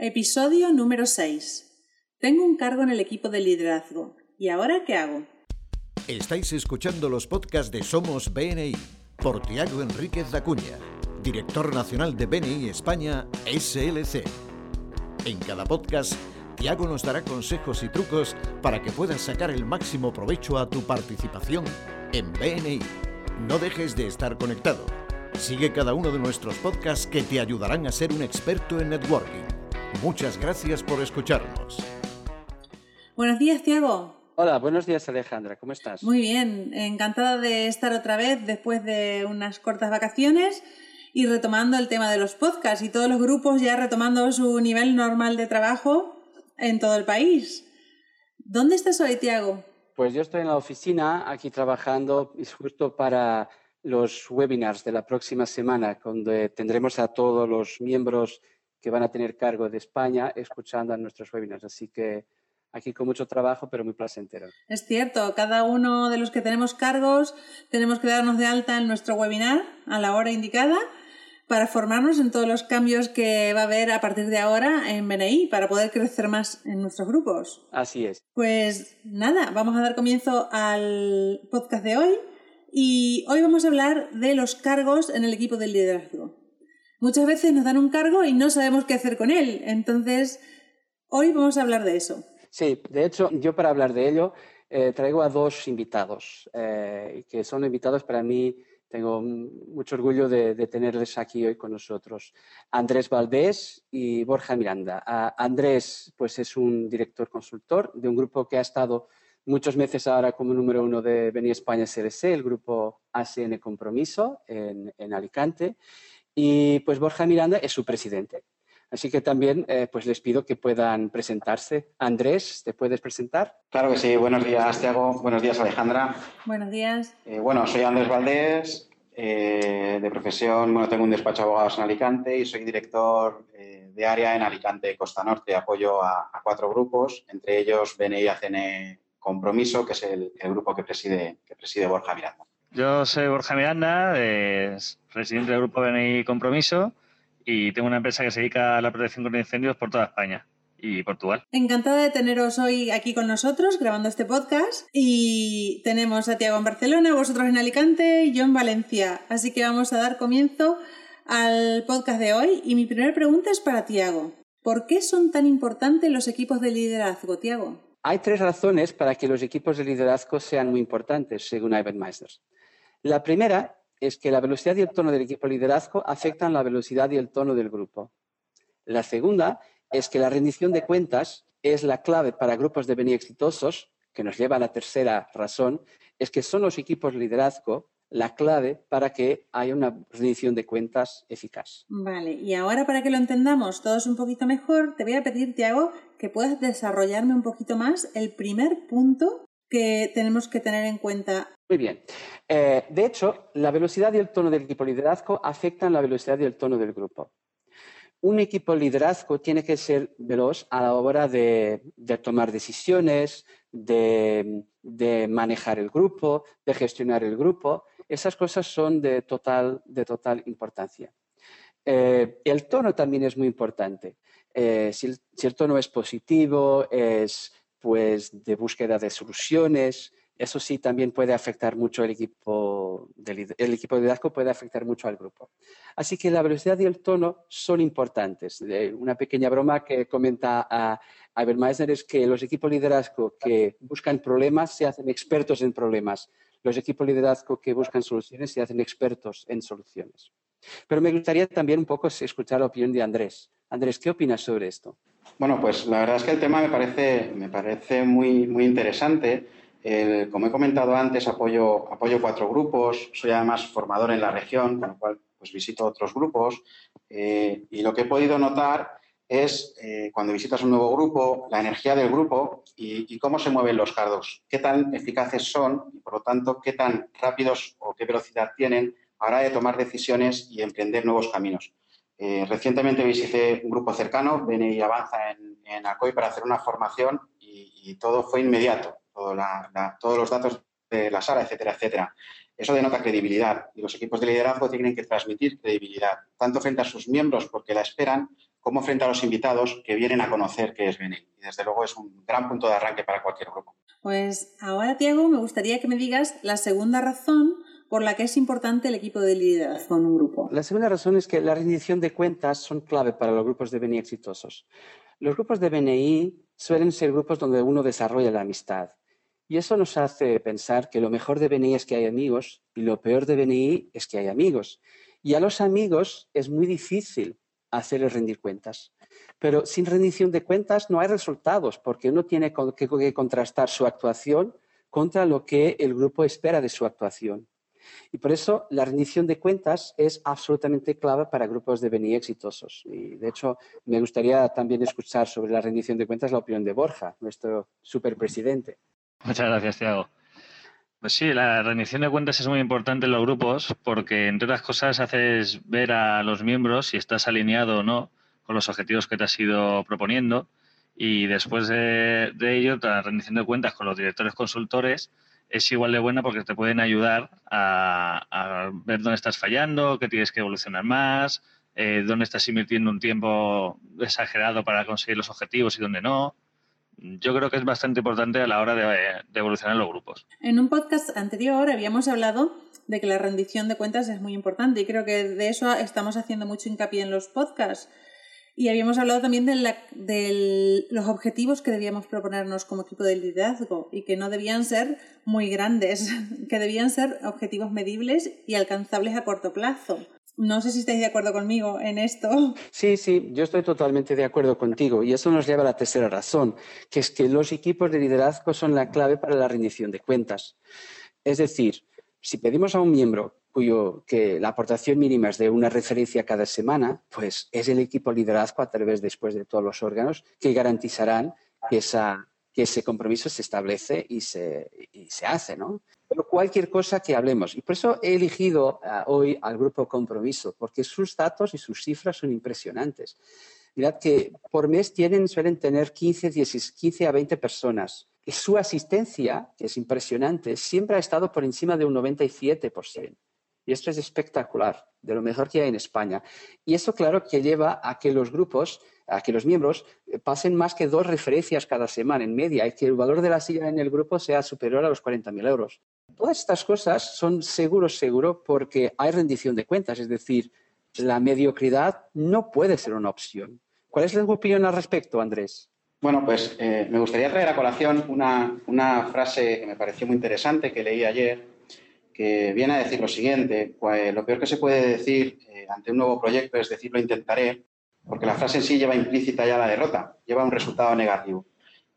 Episodio número 6. Tengo un cargo en el equipo de liderazgo. ¿Y ahora qué hago? Estáis escuchando los podcasts de Somos BNI por Tiago Enríquez Dacuña, director nacional de BNI España SLC. En cada podcast, Tiago nos dará consejos y trucos para que puedas sacar el máximo provecho a tu participación en BNI. No dejes de estar conectado. Sigue cada uno de nuestros podcasts que te ayudarán a ser un experto en networking. Muchas gracias por escucharnos. Buenos días, Tiago. Hola, buenos días Alejandra, ¿cómo estás? Muy bien, encantada de estar otra vez después de unas cortas vacaciones y retomando el tema de los podcasts y todos los grupos ya retomando su nivel normal de trabajo en todo el país. ¿Dónde estás hoy, Tiago? Pues yo estoy en la oficina aquí trabajando justo para los webinars de la próxima semana, donde tendremos a todos los miembros que van a tener cargo de España escuchando a nuestros webinars. Así que aquí con mucho trabajo, pero muy placentero. Es cierto, cada uno de los que tenemos cargos tenemos que darnos de alta en nuestro webinar a la hora indicada para formarnos en todos los cambios que va a haber a partir de ahora en BNI para poder crecer más en nuestros grupos. Así es. Pues nada, vamos a dar comienzo al podcast de hoy y hoy vamos a hablar de los cargos en el equipo del liderazgo. Muchas veces nos dan un cargo y no sabemos qué hacer con él, entonces hoy vamos a hablar de eso. Sí, de hecho, yo para hablar de ello eh, traigo a dos invitados, eh, que son invitados para mí, tengo mucho orgullo de, tenerles aquí hoy con nosotros. Andrés Valdés y Borja Miranda. Andrés, pues es un director consultor de un grupo que ha estado muchos meses ahora como número uno de Beni España CRC, el grupo ACN Compromiso en, en Alicante. Y pues Borja Miranda es su presidente. Así que también eh, pues les pido que puedan presentarse. Andrés, ¿te puedes presentar? Claro que sí. Buenos días, Tiago. Buenos días, Alejandra. Buenos días. Eh, bueno, soy Andrés Valdés. Eh, de profesión, bueno, tengo un despacho de abogados en Alicante y soy director de área en Alicante, Costa Norte. Apoyo a, cuatro grupos, entre ellos BNI ACN Compromiso, que es el, grupo que preside, que preside Borja Miranda. Yo soy Borja Miranda, presidente del grupo BNI Compromiso y tengo una empresa que se dedica a la protección contra incendios por toda España y Portugal. Encantada de teneros hoy aquí con nosotros grabando este podcast y tenemos a Tiago en Barcelona, vosotros en Alicante y yo en Valencia. Así que vamos a dar comienzo al podcast de hoy y mi primera pregunta es para Tiago. ¿Por qué son tan importantes los equipos de liderazgo, Tiago? Hay tres razones para que los equipos de liderazgo sean muy importantes, según Ivan Meisner. La primera es que la velocidad y el tono del equipo de liderazgo afectan la velocidad y el tono del grupo. La segunda es que la rendición de cuentas es la clave para grupos de venir exitosos, que nos lleva a la tercera razón, es que son los equipos de liderazgo la clave para que haya una rendición de cuentas eficaz. Vale, y ahora para que lo entendamos todos un poquito mejor, te voy a pedir, Tiago, que puedas desarrollarme un poquito más el primer punto que tenemos que tener en cuenta? Muy bien. Eh, de hecho, la velocidad y el tono del equipo liderazgo afectan la velocidad y el tono del grupo. Un equipo liderazgo tiene que ser veloz a la hora de, tomar decisiones, de, manejar el grupo, de gestionar el grupo. Esas cosas son de total, de total importancia. Eh, el tono también es muy importante. Eh, si, el, tono es positivo, es pues de búsqueda de soluciones. Eso sí también puede afectar mucho el equipo, de, el equipo de liderazgo, puede afectar mucho al grupo. Así que la velocidad y el tono son importantes. Una pequeña broma que comenta a, a es que los equipos de liderazgo que buscan problemas se hacen expertos en problemas. Los equipos de liderazgo que buscan soluciones se hacen expertos en soluciones. Pero me gustaría también un poco escuchar la opinión de Andrés. Andrés, ¿qué opinas sobre esto? Bueno, pues la verdad es que el tema me parece, me parece muy, muy interesante. como he comentado antes, apoyo, apoyo cuatro grupos, soy además formador en la región, con lo cual pues visito otros grupos eh, y lo que he podido notar es eh, cuando visitas un nuevo grupo, la energía del grupo y, y, cómo se mueven los cardos, qué tan eficaces son y por lo tanto qué tan rápidos o qué velocidad tienen a la hora de tomar decisiones y emprender nuevos caminos. Eh, recientemente visité un grupo cercano, BNI Avanza en, en para hacer una formación y, todo fue inmediato, todos los datos de la sala, etcétera, etcétera. Eso denota credibilidad y los equipos de liderazgo tienen que transmitir credibilidad, tanto frente a sus miembros porque la esperan, como frente a los invitados que vienen a conocer qué es BNI. Y desde luego es un gran punto de arranque para cualquier grupo. Pues ahora, Tiago, me gustaría que me digas la segunda razón por la que es importante el equipo de liderazgo en un grupo. La segunda razón es que la rendición de cuentas son clave para los grupos de BNI exitosos. Los grupos de BNI suelen ser grupos donde uno desarrolla la amistad. Y eso nos hace pensar que lo mejor de BNI es que hay amigos y lo peor de BNI es que hay amigos. Y a los amigos es muy difícil hacerles rendir cuentas. Pero sin rendición de cuentas no hay resultados porque uno tiene que contrastar su actuación contra lo que el grupo espera de su actuación. Y por eso la rendición de cuentas es absolutamente clave para grupos de BNI exitosos. Y de hecho, me gustaría también escuchar sobre la rendición de cuentas la opinión de Borja, nuestro superpresidente. Muchas gracias, Tiago. Pues sí, la rendición de cuentas es muy importante en los grupos porque, entre otras cosas, haces ver a los miembros si estás alineado o no con los objetivos que te has ido proponiendo y después de, de ello, la rendición de cuentas con los directores consultores es igual de buena porque te pueden ayudar a, ver dónde estás fallando, qué tienes que evolucionar más, eh, dónde estás invirtiendo un tiempo exagerado para conseguir los objetivos y dónde no. Yo creo que es bastante importante a la hora de, de evolucionar los grupos. En un podcast anterior habíamos hablado de que la rendición de cuentas es muy importante y creo que de eso estamos haciendo mucho hincapié en los podcasts. Y habíamos hablado también de, los objetivos que debíamos proponernos como equipo de liderazgo y que no debían ser muy grandes, que debían ser objetivos medibles y alcanzables a corto plazo. No sé si estáis de acuerdo conmigo en esto. Sí, sí, yo estoy totalmente de acuerdo contigo. Y eso nos lleva a la tercera razón, que es que los equipos de liderazgo son la clave para la rendición de cuentas. Es decir, si pedimos a un miembro cuyo que la aportación mínima es de una referencia cada semana, pues es el equipo liderazgo a través después de todos los órganos que garantizarán que, esa, que ese compromiso se establece y se, y se hace, ¿no? Pero cualquier cosa que hablemos. Y por eso he elegido uh, hoy al grupo Compromiso, porque sus datos y sus cifras son impresionantes. Mirad que por mes tienen, suelen tener 15, 10, 15 a 20 personas. Y su asistencia, que es impresionante, siempre ha estado por encima de un 97%. Y esto es espectacular, de lo mejor que hay en España. Y eso, claro, que lleva a que los grupos, a que los miembros eh, pasen más que dos referencias cada semana en media y que el valor de la silla en el grupo sea superior a los 40.000 euros. Todas estas cosas son seguros, seguro, porque hay rendición de cuentas, es decir, la mediocridad no puede ser una opción. ¿Cuál es tu opinión al respecto, Andrés? Bueno, pues eh, me gustaría traer a colación una, una frase que me pareció muy interesante que leí ayer que viene a decir lo siguiente, pues lo peor que se puede decir eh, ante un nuevo proyecto es decir lo intentaré, porque la frase en sí lleva implícita ya la derrota, lleva un resultado negativo.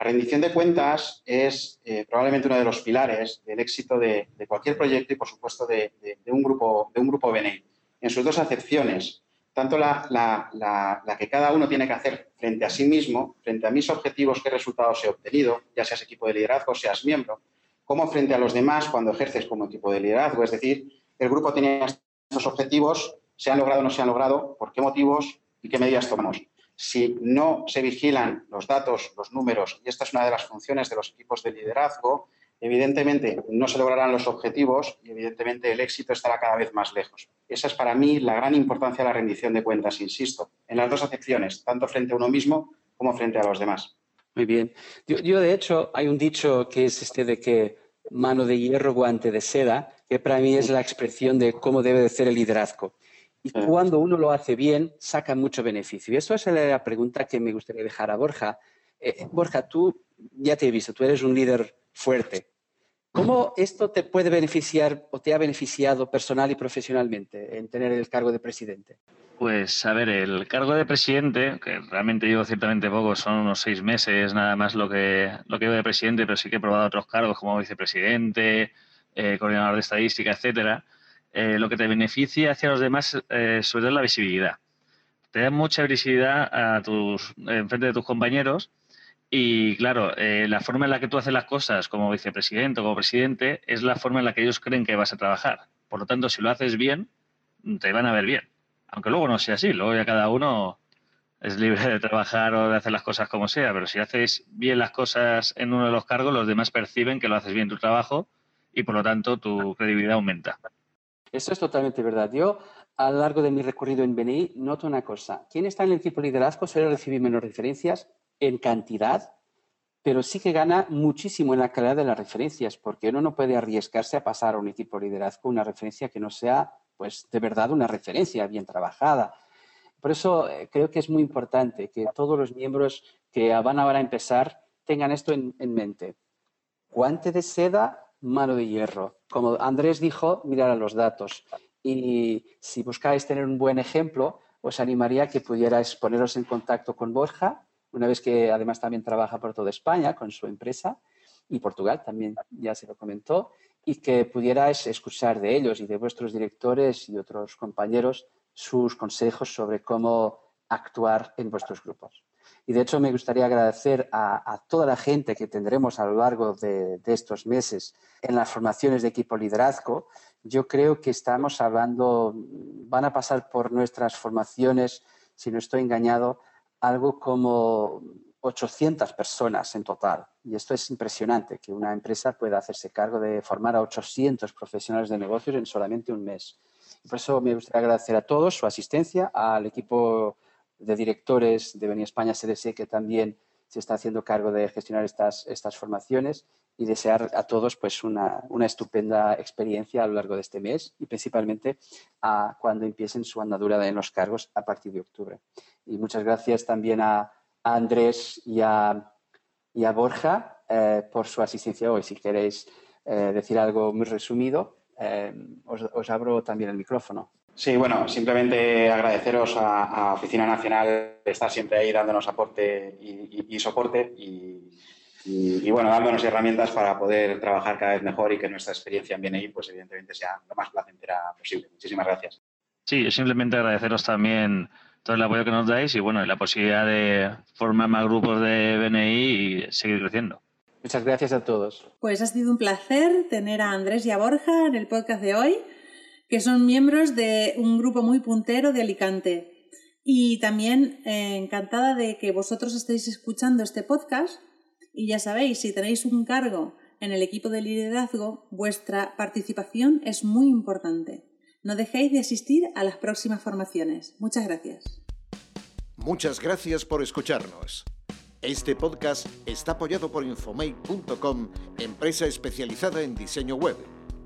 La rendición de cuentas es eh, probablemente uno de los pilares del éxito de, cualquier proyecto y, por supuesto, de, un grupo, de grupo. En sus dos acepciones, tanto la, que cada uno tiene que hacer frente a sí mismo, frente a mis objetivos, qué resultados he obtenido, ya seas equipo de liderazgo, seas miembro, como frente a los demás cuando ejerces como equipo de liderazgo. Es decir, el grupo tiene estos objetivos, se han logrado o no se han logrado, por qué motivos y qué medidas tomamos. Si no se vigilan los datos, los números, y esta es una de las funciones de los equipos de liderazgo, evidentemente no se lograrán los objetivos y evidentemente el éxito estará cada vez más lejos. Esa es para mí la gran importancia de la rendición de cuentas, insisto, en las dos acepciones, tanto frente a uno mismo como frente a los demás. Muy bien. Yo, de hecho, hay un dicho que es este de que mano de hierro, guante de seda, que para mí es la expresión de cómo debe de ser el liderazgo. Y cuando uno lo hace bien, saca mucho beneficio. Y eso es la pregunta que me gustaría dejar a Borja. Eh, Borja, tú ya te he visto, tú eres un líder fuerte. ¿Cómo esto te puede beneficiar o te ha beneficiado personal y profesionalmente en tener el cargo de presidente? Pues a ver, el cargo de presidente, que realmente llevo ciertamente poco, son unos seis meses nada más lo que, lo que llevo de presidente, pero sí que he probado otros cargos como vicepresidente, eh, coordinador de estadística, etcétera. Eh, lo que te beneficia hacia los demás eh, sobre todo es la visibilidad. Te da mucha visibilidad a tus, en frente de tus compañeros y claro, la forma en la que tú haces las cosas como vicepresidente o como presidente es la forma en la que ellos creen que vas a trabajar. Por lo tanto, si lo haces bien, te van a ver bien. Aunque luego no sea así, luego ya cada uno es libre de trabajar o de hacer las cosas como sea, pero si haces bien las cosas en uno de los cargos, los demás perciben que lo haces bien tu trabajo y por lo tanto tu credibilidad aumenta. Eso es totalmente verdad. Yo a lo largo de mi recorrido en BNI, noto una cosa. Quien está en el equipo de liderazgo suele recibir menos referencias en cantidad, pero sí que gana muchísimo en la calidad de las referencias, porque uno no puede arriesgarse a pasar a un equipo de liderazgo una referencia que no sea, pues, de verdad una referencia bien trabajada. Por eso eh, creo que es muy importante que todos los miembros que van ahora a empezar tengan esto en, en mente. Guante de seda, mano de hierro. Como Andrés dijo, mirar a los datos. Y si buscáis tener un buen ejemplo, os animaría a que pudierais poneros en contacto con Borja, una vez que además también trabaja por toda España con su empresa y Portugal también ya se lo comentó, y que pudierais escuchar de ellos y de vuestros directores y otros compañeros sus consejos sobre cómo actuar en vuestros grupos. Y de hecho me gustaría agradecer a, toda la gente que tendremos a lo largo de, estos meses en las formaciones de equipo liderazgo. Yo creo que estamos hablando, van a pasar por nuestras formaciones, si no estoy engañado, algo como 800 personas en total. Y esto es impresionante, que una empresa pueda hacerse cargo de formar a 800 profesionales de negocios en solamente un mes. Y por eso me gustaría agradecer a todos su asistencia, al equipo de directores de Beni España CDC que también se está haciendo cargo de gestionar estas, estas formaciones y desear a todos pues una, una, estupenda experiencia a lo largo de este mes y principalmente a cuando empiecen su andadura en los cargos a partir de octubre. Y muchas gracias también a, Andrés y a, y a Borja eh, por su asistencia hoy. Si queréis eh, decir algo muy resumido, eh, os, os abro también el micrófono. Sí, bueno, simplemente agradeceros a, Oficina Nacional de estar siempre ahí dándonos aporte y, soporte y, bueno, dándonos herramientas para poder trabajar cada vez mejor y que nuestra experiencia en BNI, pues evidentemente sea lo más placentera posible. Muchísimas gracias. Sí, simplemente agradeceros también todo el apoyo que nos dais y bueno, la posibilidad de formar más grupos de BNI y seguir creciendo. Muchas gracias a todos. Pues ha sido un placer tener a Andrés y a Borja en el podcast de hoy que son miembros de un grupo muy puntero de Alicante. Y también eh, encantada de que vosotros estéis escuchando este podcast. Y ya sabéis, si tenéis un cargo en el equipo de liderazgo, vuestra participación es muy importante. No dejéis de asistir a las próximas formaciones. Muchas gracias. Muchas gracias por escucharnos. Este podcast está apoyado por infomake.com, empresa especializada en diseño web